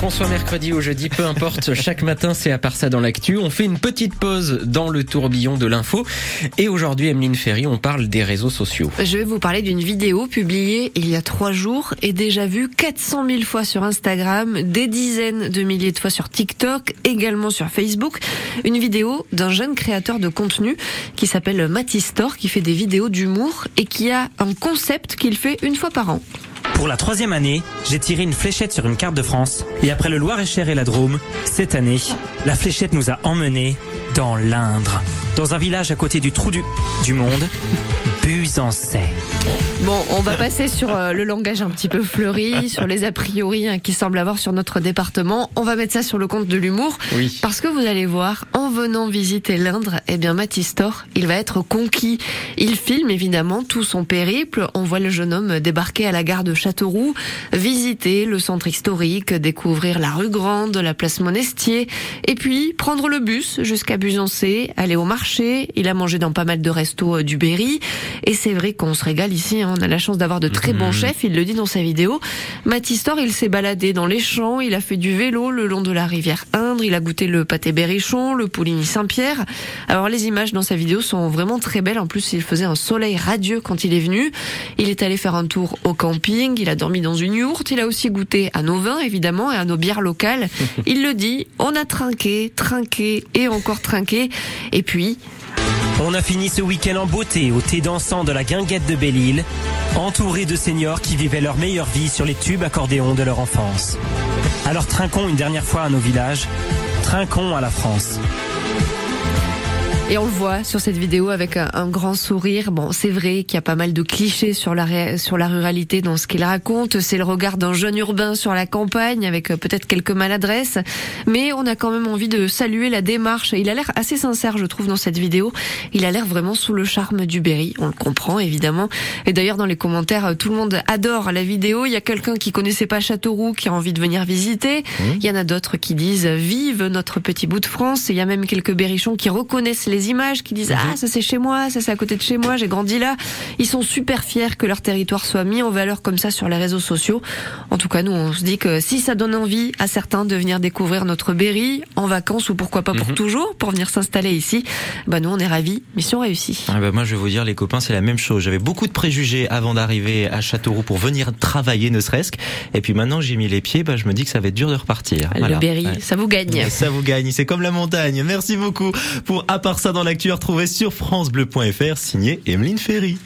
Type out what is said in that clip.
Qu'on soit mercredi ou jeudi, peu importe, chaque matin c'est à part ça dans l'actu. On fait une petite pause dans le tourbillon de l'info. Et aujourd'hui, Emeline Ferry, on parle des réseaux sociaux. Je vais vous parler d'une vidéo publiée il y a trois jours et déjà vue 400 000 fois sur Instagram, des dizaines de milliers de fois sur TikTok, également sur Facebook. Une vidéo d'un jeune créateur de contenu qui s'appelle Matistor, qui fait des vidéos d'humour et qui a un concept qu'il fait une fois par an. Pour la troisième année, j'ai tiré une fléchette sur une carte de France. Et après le Loir-et-Cher et la Drôme, cette année, la fléchette nous a emmenés dans l'Indre. Dans un village à côté du trou du, du monde, Busancais. Bon, on va passer sur euh, le langage un petit peu fleuri, sur les a priori hein, qui semblent avoir sur notre département. On va mettre ça sur le compte de l'humour. Oui. Parce que vous allez voir, en venant visiter l'Indre, eh bien Matistor, il va être conquis. Il filme évidemment tout son périple. On voit le jeune homme débarquer à la gare de Châteauroux, visiter le centre historique, découvrir la rue Grande, la place Monestier, et puis prendre le bus jusqu'à Busancé, aller au marché. Il a mangé dans pas mal de restos euh, du Berry. Et c'est vrai qu'on se régale ici. hein. On a la chance d'avoir de très bons chefs. Il le dit dans sa vidéo. Matistor, il s'est baladé dans les champs. Il a fait du vélo le long de la rivière Indre. Il a goûté le pâté berrichon, le pouligny Saint-Pierre. Alors les images dans sa vidéo sont vraiment très belles. En plus, il faisait un soleil radieux quand il est venu. Il est allé faire un tour au camping. Il a dormi dans une yourte. Il a aussi goûté à nos vins, évidemment, et à nos bières locales. Il le dit. On a trinqué, trinqué et encore trinqué. Et puis, On a fini ce week-end en beauté au thé dansant de la guinguette de Belle-Île, entouré de seniors qui vivaient leur meilleure vie sur les tubes accordéons de leur enfance. Alors trinquons une dernière fois à nos villages, trinquons à la France. Et on le voit sur cette vidéo avec un, un grand sourire. Bon, c'est vrai qu'il y a pas mal de clichés sur la sur la ruralité dans ce qu'il raconte. C'est le regard d'un jeune urbain sur la campagne avec euh, peut-être quelques maladresses, mais on a quand même envie de saluer la démarche. Il a l'air assez sincère, je trouve, dans cette vidéo. Il a l'air vraiment sous le charme du Berry. On le comprend évidemment. Et d'ailleurs, dans les commentaires, euh, tout le monde adore la vidéo. Il y a quelqu'un qui connaissait pas Châteauroux qui a envie de venir visiter. Il y en a d'autres qui disent vive notre petit bout de France. Et il y a même quelques berrichons qui reconnaissent les images, qui disent ah ça c'est chez moi, ça c'est à côté de chez moi, j'ai grandi là. Ils sont super fiers que leur territoire soit mis en valeur comme ça sur les réseaux sociaux. En tout cas, nous on se dit que si ça donne envie à certains de venir découvrir notre Berry en vacances ou pourquoi pas pour toujours, pour venir s'installer ici, bah nous on est ravis. Mission réussie. Ah bah moi je vais vous dire les copains c'est la même chose. J'avais beaucoup de préjugés avant d'arriver à Châteauroux pour venir travailler ne serait-ce que. Et puis maintenant j'ai mis les pieds, bah, je me dis que ça va être dur de repartir. Le Voilà. Berry, Ouais. ça vous gagne. Ça vous gagne, c'est comme la montagne. Merci beaucoup pour À part dans l'actu à retrouver sur francebleu.fr signé Emeline Ferry.